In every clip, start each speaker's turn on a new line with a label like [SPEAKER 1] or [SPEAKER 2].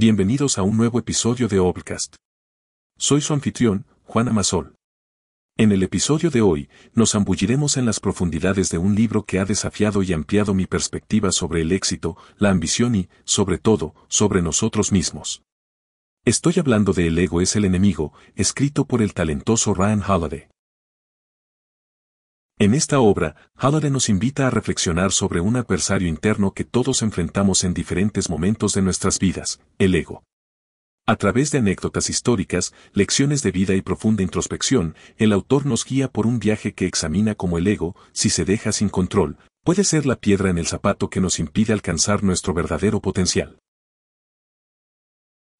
[SPEAKER 1] Bienvenidos a un nuevo episodio de Obcast. Soy su anfitrión, Juan Amasol. En el episodio de hoy, nos ambulliremos en las profundidades de un libro que ha desafiado y ampliado mi perspectiva sobre el éxito, la ambición y, sobre todo, sobre nosotros mismos. Estoy hablando de El ego es el enemigo, escrito por el talentoso Ryan Holiday. En esta obra, Holiday nos invita a reflexionar sobre un adversario interno que todos enfrentamos en diferentes momentos de nuestras vidas, el ego. A través de anécdotas históricas, lecciones de vida y profunda introspección, el autor nos guía por un viaje que examina cómo el ego, si se deja sin control, puede ser la piedra en el zapato que nos impide alcanzar nuestro verdadero potencial.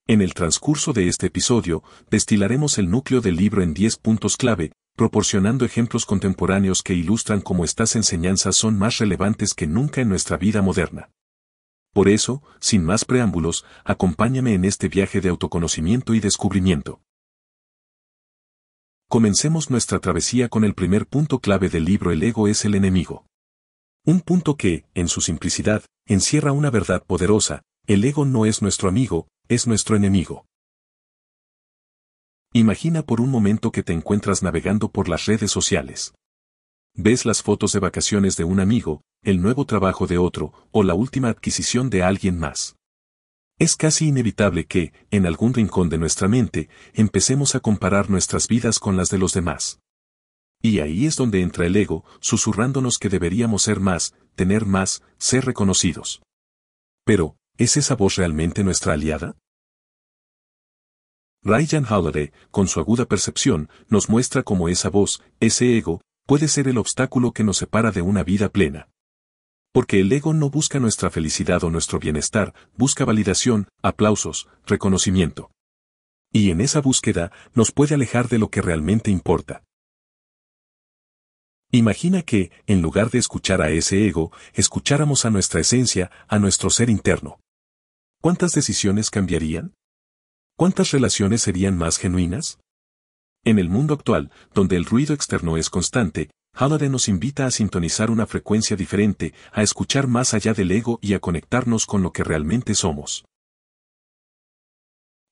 [SPEAKER 1] En el transcurso de este episodio, destilaremos el núcleo del libro en 10 puntos clave, proporcionando ejemplos contemporáneos que ilustran cómo estas enseñanzas son más relevantes que nunca en nuestra vida moderna. Por eso, sin más preámbulos, acompáñame en este viaje de autoconocimiento y descubrimiento. Comencemos nuestra travesía con el primer punto clave del libro El ego es el enemigo. Un punto que, en su simplicidad, encierra una verdad poderosa, el ego no es nuestro amigo, es nuestro enemigo. Imagina por un momento que te encuentras navegando por las redes sociales. Ves las fotos de vacaciones de un amigo, el nuevo trabajo de otro, o la última adquisición de alguien más. Es casi inevitable que, en algún rincón de nuestra mente, empecemos a comparar nuestras vidas con las de los demás. Y ahí es donde entra el ego, susurrándonos que deberíamos ser más, tener más, ser reconocidos. Pero, ¿es esa voz realmente nuestra aliada? Ryan Holiday, con su aguda percepción, nos muestra cómo esa voz, ese ego, puede ser el obstáculo que nos separa de una vida plena. Porque el ego no busca nuestra felicidad o nuestro bienestar, busca validación, aplausos, reconocimiento. Y en esa búsqueda nos puede alejar de lo que realmente importa. Imagina que, en lugar de escuchar a ese ego, escucháramos a nuestra esencia, a nuestro ser interno. ¿Cuántas decisiones cambiarían? ¿Cuántas relaciones serían más genuinas? En el mundo actual, donde el ruido externo es constante, Halliday nos invita a sintonizar una frecuencia diferente, a escuchar más allá del ego y a conectarnos con lo que realmente somos.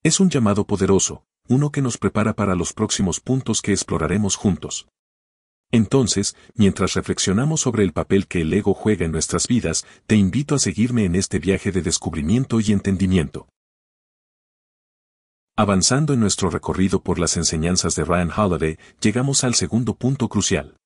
[SPEAKER 1] Es un llamado poderoso, uno que nos prepara para los próximos puntos que exploraremos juntos. Entonces, mientras reflexionamos sobre el papel que el ego juega en nuestras vidas, te invito a seguirme en este viaje de descubrimiento y entendimiento. Avanzando en nuestro recorrido por las enseñanzas de Ryan Holiday, llegamos al segundo punto crucial.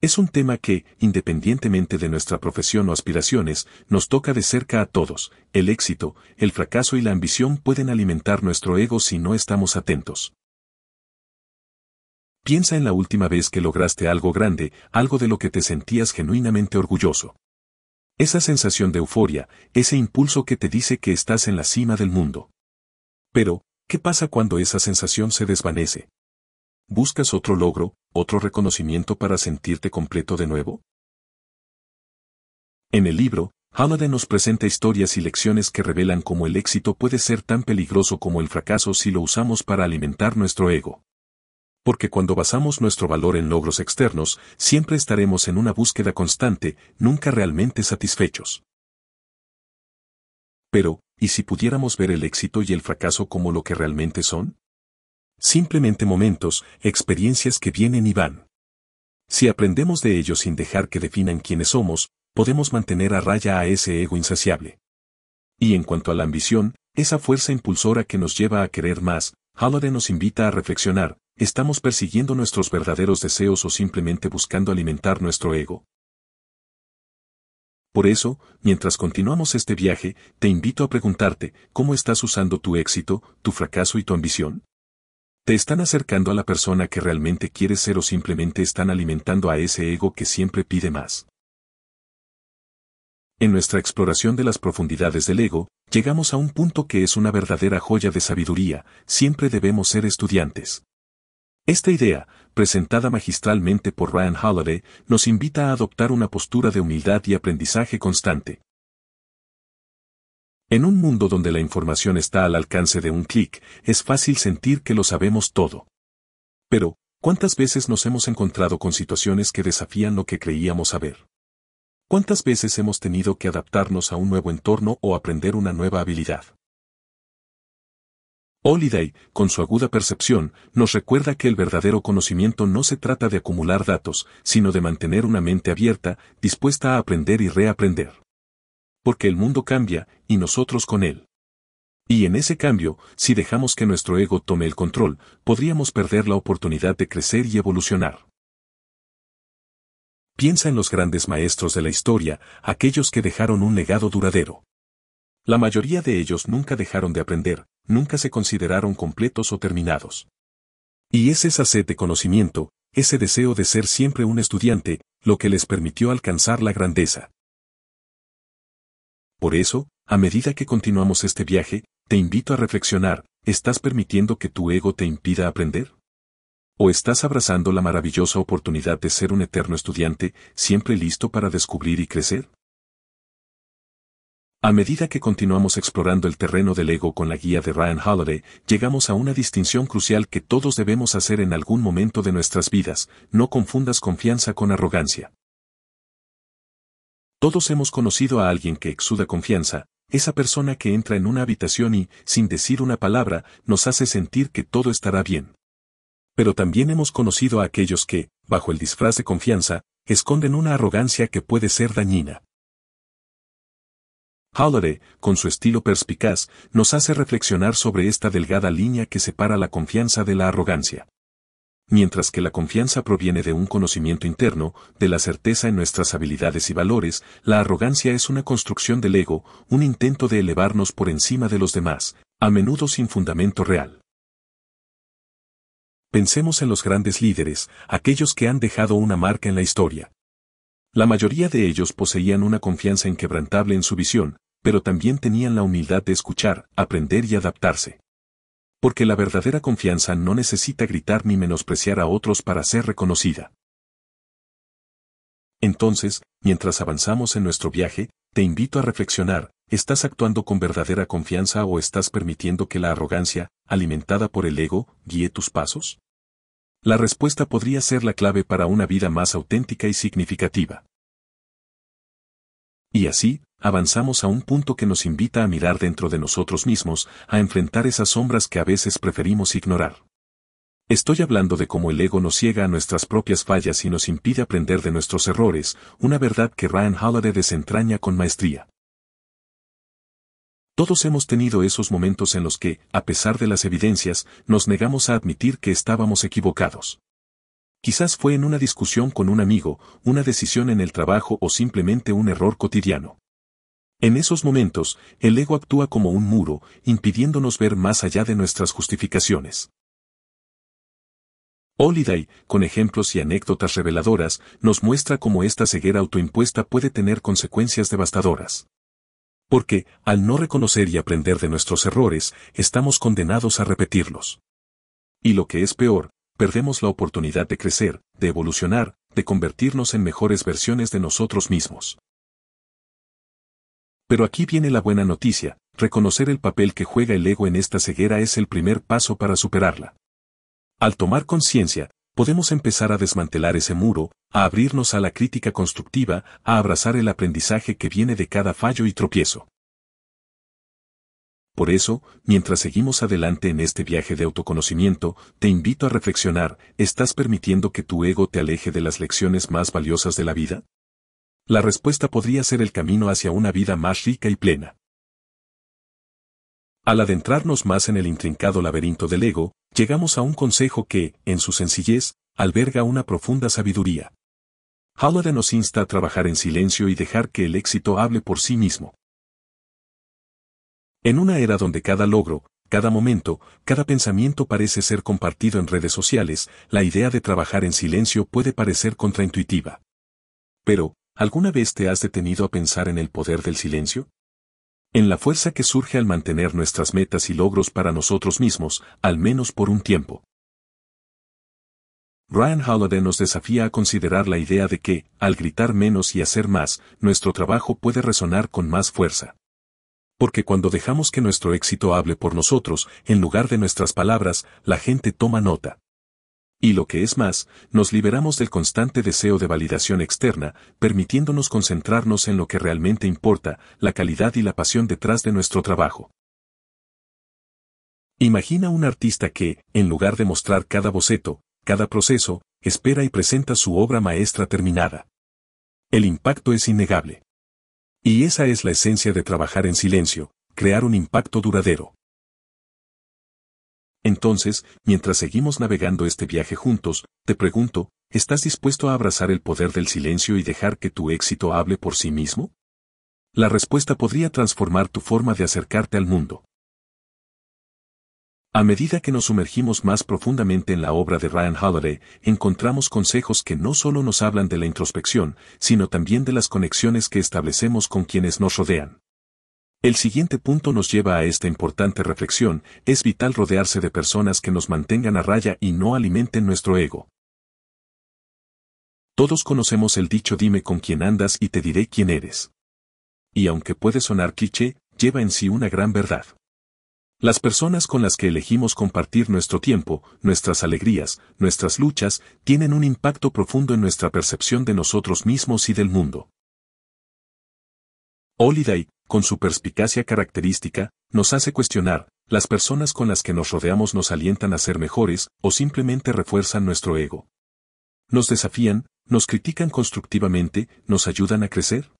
[SPEAKER 1] Es un tema que, independientemente de nuestra profesión o aspiraciones, nos toca de cerca a todos. El éxito, el fracaso y la ambición pueden alimentar nuestro ego si no estamos atentos. Piensa en la última vez que lograste algo grande, algo de lo que te sentías genuinamente orgulloso. Esa sensación de euforia, ese impulso que te dice que estás en la cima del mundo. Pero, ¿qué pasa cuando esa sensación se desvanece? ¿Buscas otro logro, otro reconocimiento para sentirte completo de nuevo? En el libro, Halliday nos presenta historias y lecciones que revelan cómo el éxito puede ser tan peligroso como el fracaso si lo usamos para alimentar nuestro ego. Porque cuando basamos nuestro valor en logros externos, siempre estaremos en una búsqueda constante, nunca realmente satisfechos. Pero, ¿y si pudiéramos ver el éxito y el fracaso como lo que realmente son? Simplemente momentos, experiencias que vienen y van. Si aprendemos de ellos sin dejar que definan quiénes somos, podemos mantener a raya a ese ego insaciable. Y en cuanto a la ambición, esa fuerza impulsora que nos lleva a querer más, Halliday nos invita a reflexionar, ¿estamos persiguiendo nuestros verdaderos deseos o simplemente buscando alimentar nuestro ego? Por eso, mientras continuamos este viaje, te invito a preguntarte, ¿cómo estás usando tu éxito, tu fracaso y tu ambición? ¿Te están acercando a la persona que realmente quieres ser o simplemente están alimentando a ese ego que siempre pide más? En nuestra exploración de las profundidades del ego, llegamos a un punto que es una verdadera joya de sabiduría, siempre debemos ser estudiantes. Esta idea, presentada magistralmente por Ryan Holiday, nos invita a adoptar una postura de humildad y aprendizaje constante. En un mundo donde la información está al alcance de un clic, es fácil sentir que lo sabemos todo. Pero, ¿cuántas veces nos hemos encontrado con situaciones que desafían lo que creíamos saber? ¿Cuántas veces hemos tenido que adaptarnos a un nuevo entorno o aprender una nueva habilidad? Holiday, con su aguda percepción, nos recuerda que el verdadero conocimiento no se trata de acumular datos, sino de mantener una mente abierta, dispuesta a aprender y reaprender. Porque el mundo cambia, y nosotros con él. Y en ese cambio, si dejamos que nuestro ego tome el control, podríamos perder la oportunidad de crecer y evolucionar. Piensa en los grandes maestros de la historia, aquellos que dejaron un legado duradero. La mayoría de ellos nunca dejaron de aprender, nunca se consideraron completos o terminados. Y es esa sed de conocimiento, ese deseo de ser siempre un estudiante, lo que les permitió alcanzar la grandeza. Por eso, a medida que continuamos este viaje, te invito a reflexionar, ¿estás permitiendo que tu ego te impida aprender? ¿O estás abrazando la maravillosa oportunidad de ser un eterno estudiante, siempre listo para descubrir y crecer? A medida que continuamos explorando el terreno del ego con la guía de Ryan Holiday, llegamos a una distinción crucial que todos debemos hacer en algún momento de nuestras vidas, no confundas confianza con arrogancia. Todos hemos conocido a alguien que exuda confianza, esa persona que entra en una habitación y, sin decir una palabra, nos hace sentir que todo estará bien. Pero también hemos conocido a aquellos que, bajo el disfraz de confianza, esconden una arrogancia que puede ser dañina. Holiday, con su estilo perspicaz, nos hace reflexionar sobre esta delgada línea que separa la confianza de la arrogancia. Mientras que la confianza proviene de un conocimiento interno, de la certeza en nuestras habilidades y valores, la arrogancia es una construcción del ego, un intento de elevarnos por encima de los demás, a menudo sin fundamento real. Pensemos en los grandes líderes, aquellos que han dejado una marca en la historia. La mayoría de ellos poseían una confianza inquebrantable en su visión, pero también tenían la humildad de escuchar, aprender y adaptarse. Porque la verdadera confianza no necesita gritar ni menospreciar a otros para ser reconocida. Entonces, mientras avanzamos en nuestro viaje, te invito a reflexionar, ¿estás actuando con verdadera confianza o estás permitiendo que la arrogancia, alimentada por el ego, guíe tus pasos? La respuesta podría ser la clave para una vida más auténtica y significativa. Y así, avanzamos a un punto que nos invita a mirar dentro de nosotros mismos, a enfrentar esas sombras que a veces preferimos ignorar. Estoy hablando de cómo el ego nos ciega a nuestras propias fallas y nos impide aprender de nuestros errores, una verdad que Ryan Holiday desentraña con maestría. Todos hemos tenido esos momentos en los que, a pesar de las evidencias, nos negamos a admitir que estábamos equivocados. Quizás fue en una discusión con un amigo, una decisión en el trabajo o simplemente un error cotidiano. En esos momentos, el ego actúa como un muro, impidiéndonos ver más allá de nuestras justificaciones. Holiday, con ejemplos y anécdotas reveladoras, nos muestra cómo esta ceguera autoimpuesta puede tener consecuencias devastadoras. Porque, al no reconocer y aprender de nuestros errores, estamos condenados a repetirlos. Y lo que es peor, perdemos la oportunidad de crecer, de evolucionar, de convertirnos en mejores versiones de nosotros mismos. Pero aquí viene la buena noticia, reconocer el papel que juega el ego en esta ceguera es el primer paso para superarla. Al tomar conciencia, podemos empezar a desmantelar ese muro, a abrirnos a la crítica constructiva, a abrazar el aprendizaje que viene de cada fallo y tropiezo. Por eso, mientras seguimos adelante en este viaje de autoconocimiento, te invito a reflexionar, ¿estás permitiendo que tu ego te aleje de las lecciones más valiosas de la vida? La respuesta podría ser el camino hacia una vida más rica y plena. Al adentrarnos más en el intrincado laberinto del ego, llegamos a un consejo que, en su sencillez, alberga una profunda sabiduría. Holiday nos insta a trabajar en silencio y dejar que el éxito hable por sí mismo. En una era donde cada logro, cada momento, cada pensamiento parece ser compartido en redes sociales, la idea de trabajar en silencio puede parecer contraintuitiva. Pero, ¿alguna vez te has detenido a pensar en el poder del silencio? En la fuerza que surge al mantener nuestras metas y logros para nosotros mismos, al menos por un tiempo. Ryan Holiday nos desafía a considerar la idea de que, al gritar menos y hacer más, nuestro trabajo puede resonar con más fuerza. Porque cuando dejamos que nuestro éxito hable por nosotros, en lugar de nuestras palabras, la gente toma nota. Y lo que es más, nos liberamos del constante deseo de validación externa, permitiéndonos concentrarnos en lo que realmente importa, la calidad y la pasión detrás de nuestro trabajo. Imagina un artista que, en lugar de mostrar cada boceto, cada proceso, espera y presenta su obra maestra terminada. El impacto es innegable. Y esa es la esencia de trabajar en silencio, crear un impacto duradero. Entonces, mientras seguimos navegando este viaje juntos, te pregunto, ¿estás dispuesto a abrazar el poder del silencio y dejar que tu éxito hable por sí mismo? La respuesta podría transformar tu forma de acercarte al mundo. A medida que nos sumergimos más profundamente en la obra de Ryan Holiday, encontramos consejos que no solo nos hablan de la introspección, sino también de las conexiones que establecemos con quienes nos rodean. El siguiente punto nos lleva a esta importante reflexión, es vital rodearse de personas que nos mantengan a raya y no alimenten nuestro ego. Todos conocemos el dicho dime con quién andas y te diré quién eres. Y aunque puede sonar cliché, lleva en sí una gran verdad. Las personas con las que elegimos compartir nuestro tiempo, nuestras alegrías, nuestras luchas, tienen un impacto profundo en nuestra percepción de nosotros mismos y del mundo. Holiday, con su perspicacia característica, nos hace cuestionar, las personas con las que nos rodeamos nos alientan a ser mejores o simplemente refuerzan nuestro ego. Nos desafían, nos critican constructivamente, nos ayudan a crecer.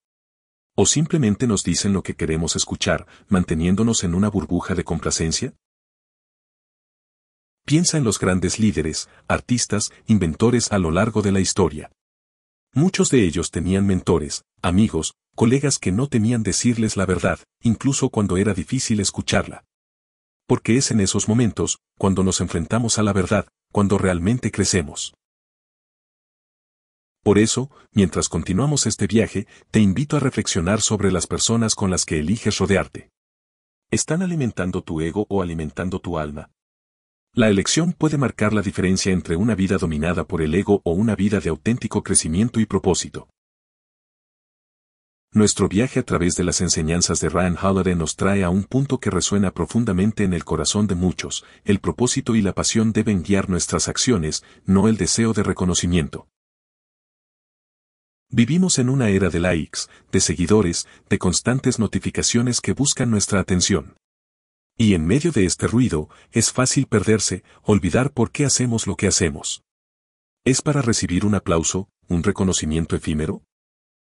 [SPEAKER 1] O simplemente nos dicen lo que queremos escuchar, manteniéndonos en una burbuja de complacencia. Piensa en los grandes líderes, artistas, inventores a lo largo de la historia. Muchos de ellos tenían mentores, amigos, colegas que no temían decirles la verdad, incluso cuando era difícil escucharla. Porque es en esos momentos, cuando nos enfrentamos a la verdad, cuando realmente crecemos. Por eso, mientras continuamos este viaje, te invito a reflexionar sobre las personas con las que eliges rodearte. ¿Están alimentando tu ego o alimentando tu alma? La elección puede marcar la diferencia entre una vida dominada por el ego o una vida de auténtico crecimiento y propósito. Nuestro viaje a través de las enseñanzas de Ryan Holiday nos trae a un punto que resuena profundamente en el corazón de muchos, el propósito y la pasión deben guiar nuestras acciones, no el deseo de reconocimiento. Vivimos en una era de likes, de seguidores, de constantes notificaciones que buscan nuestra atención. Y en medio de este ruido, es fácil perderse, olvidar por qué hacemos lo que hacemos. ¿Es para recibir un aplauso, un reconocimiento efímero?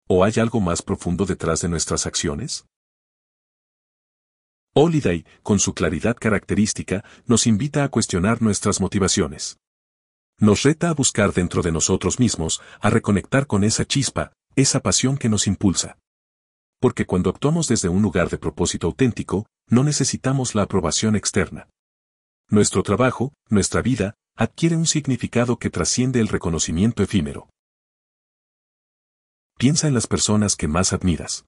[SPEAKER 1] ¿O hay algo más profundo detrás de nuestras acciones? Holiday, con su claridad característica, nos invita a cuestionar nuestras motivaciones. Nos reta a buscar dentro de nosotros mismos, a reconectar con esa chispa, esa pasión que nos impulsa. Porque cuando actuamos desde un lugar de propósito auténtico, no necesitamos la aprobación externa. Nuestro trabajo, nuestra vida, adquiere un significado que trasciende el reconocimiento efímero. Piensa en las personas que más admiras.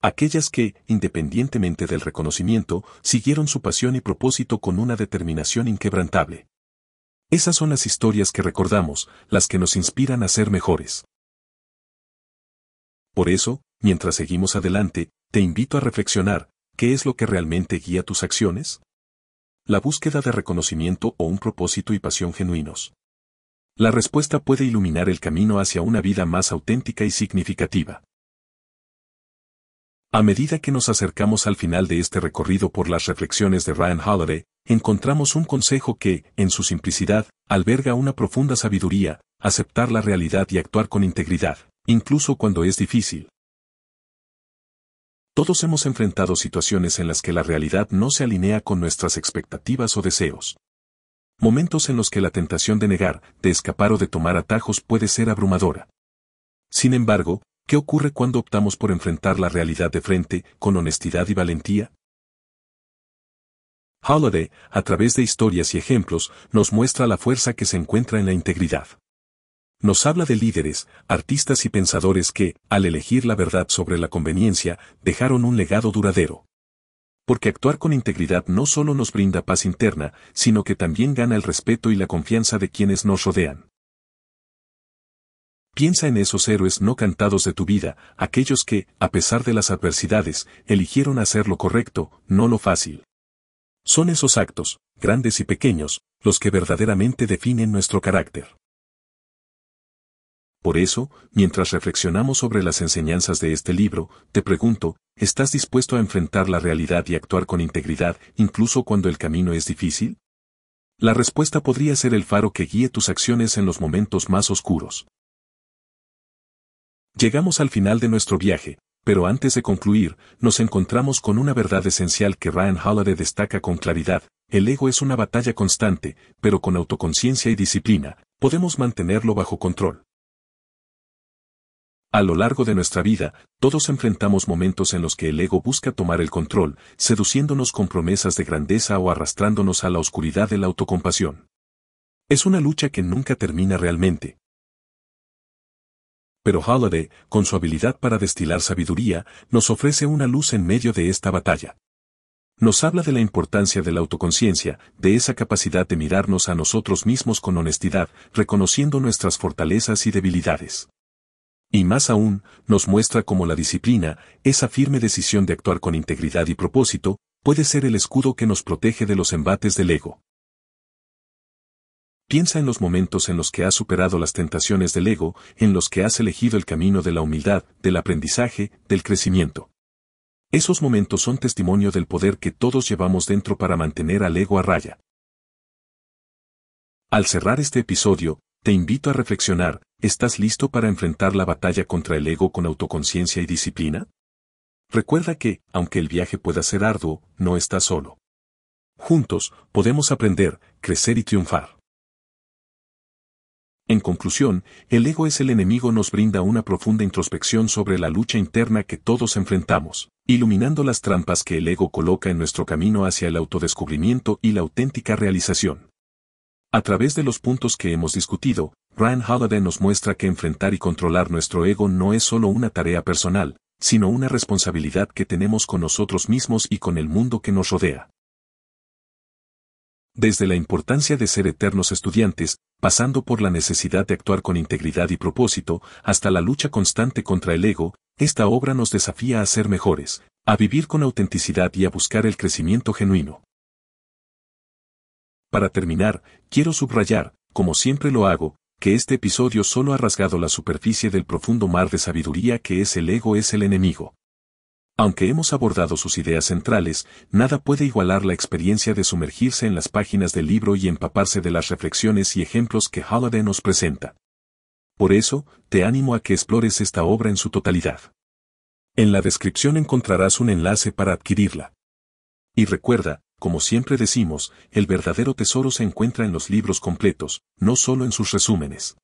[SPEAKER 1] Aquellas que, independientemente del reconocimiento, siguieron su pasión y propósito con una determinación inquebrantable. Esas son las historias que recordamos, las que nos inspiran a ser mejores. Por eso, mientras seguimos adelante, te invito a reflexionar, ¿qué es lo que realmente guía tus acciones? La búsqueda de reconocimiento o un propósito y pasión genuinos. La respuesta puede iluminar el camino hacia una vida más auténtica y significativa. A medida que nos acercamos al final de este recorrido por las reflexiones de Ryan Holiday, encontramos un consejo que, en su simplicidad, alberga una profunda sabiduría, aceptar la realidad y actuar con integridad, incluso cuando es difícil. Todos hemos enfrentado situaciones en las que la realidad no se alinea con nuestras expectativas o deseos. Momentos en los que la tentación de negar, de escapar o de tomar atajos puede ser abrumadora. Sin embargo, ¿qué ocurre cuando optamos por enfrentar la realidad de frente, con honestidad y valentía? Holiday, a través de historias y ejemplos, nos muestra la fuerza que se encuentra en la integridad. Nos habla de líderes, artistas y pensadores que, al elegir la verdad sobre la conveniencia, dejaron un legado duradero porque actuar con integridad no solo nos brinda paz interna, sino que también gana el respeto y la confianza de quienes nos rodean. Piensa en esos héroes no cantados de tu vida, aquellos que, a pesar de las adversidades, eligieron hacer lo correcto, no lo fácil. Son esos actos, grandes y pequeños, los que verdaderamente definen nuestro carácter. Por eso, mientras reflexionamos sobre las enseñanzas de este libro, te pregunto, ¿estás dispuesto a enfrentar la realidad y actuar con integridad, incluso cuando el camino es difícil? La respuesta podría ser el faro que guíe tus acciones en los momentos más oscuros. Llegamos al final de nuestro viaje, pero antes de concluir, nos encontramos con una verdad esencial que Ryan Holiday destaca con claridad, el ego es una batalla constante, pero con autoconciencia y disciplina, podemos mantenerlo bajo control. A lo largo de nuestra vida, todos enfrentamos momentos en los que el ego busca tomar el control, seduciéndonos con promesas de grandeza o arrastrándonos a la oscuridad de la autocompasión. Es una lucha que nunca termina realmente. Pero Holiday, con su habilidad para destilar sabiduría, nos ofrece una luz en medio de esta batalla. Nos habla de la importancia de la autoconciencia, de esa capacidad de mirarnos a nosotros mismos con honestidad, reconociendo nuestras fortalezas y debilidades. Y más aún, nos muestra cómo la disciplina, esa firme decisión de actuar con integridad y propósito, puede ser el escudo que nos protege de los embates del ego. Piensa en los momentos en los que has superado las tentaciones del ego, en los que has elegido el camino de la humildad, del aprendizaje, del crecimiento. Esos momentos son testimonio del poder que todos llevamos dentro para mantener al ego a raya. Al cerrar este episodio, te invito a reflexionar, ¿estás listo para enfrentar la batalla contra el ego con autoconciencia y disciplina? Recuerda que, aunque el viaje pueda ser arduo, no estás solo. Juntos, podemos aprender, crecer y triunfar. En conclusión, el ego es el enemigo nos brinda una profunda introspección sobre la lucha interna que todos enfrentamos, iluminando las trampas que el ego coloca en nuestro camino hacia el autodescubrimiento y la auténtica realización. A través de los puntos que hemos discutido, Ryan Holiday nos muestra que enfrentar y controlar nuestro ego no es solo una tarea personal, sino una responsabilidad que tenemos con nosotros mismos y con el mundo que nos rodea. Desde la importancia de ser eternos estudiantes, pasando por la necesidad de actuar con integridad y propósito, hasta la lucha constante contra el ego, esta obra nos desafía a ser mejores, a vivir con autenticidad y a buscar el crecimiento genuino. Para terminar, quiero subrayar, como siempre lo hago, que este episodio solo ha rasgado la superficie del profundo mar de sabiduría que es el ego es el enemigo. Aunque hemos abordado sus ideas centrales, nada puede igualar la experiencia de sumergirse en las páginas del libro y empaparse de las reflexiones y ejemplos que Holiday nos presenta. Por eso, te animo a que explores esta obra en su totalidad. En la descripción encontrarás un enlace para adquirirla. Y recuerda, como siempre decimos, el verdadero tesoro se encuentra en los libros completos, no solo en sus resúmenes.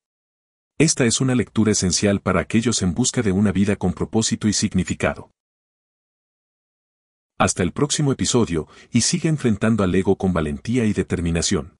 [SPEAKER 1] Esta es una lectura esencial para aquellos en busca de una vida con propósito y significado. Hasta el próximo episodio, y sigue enfrentando al ego con valentía y determinación.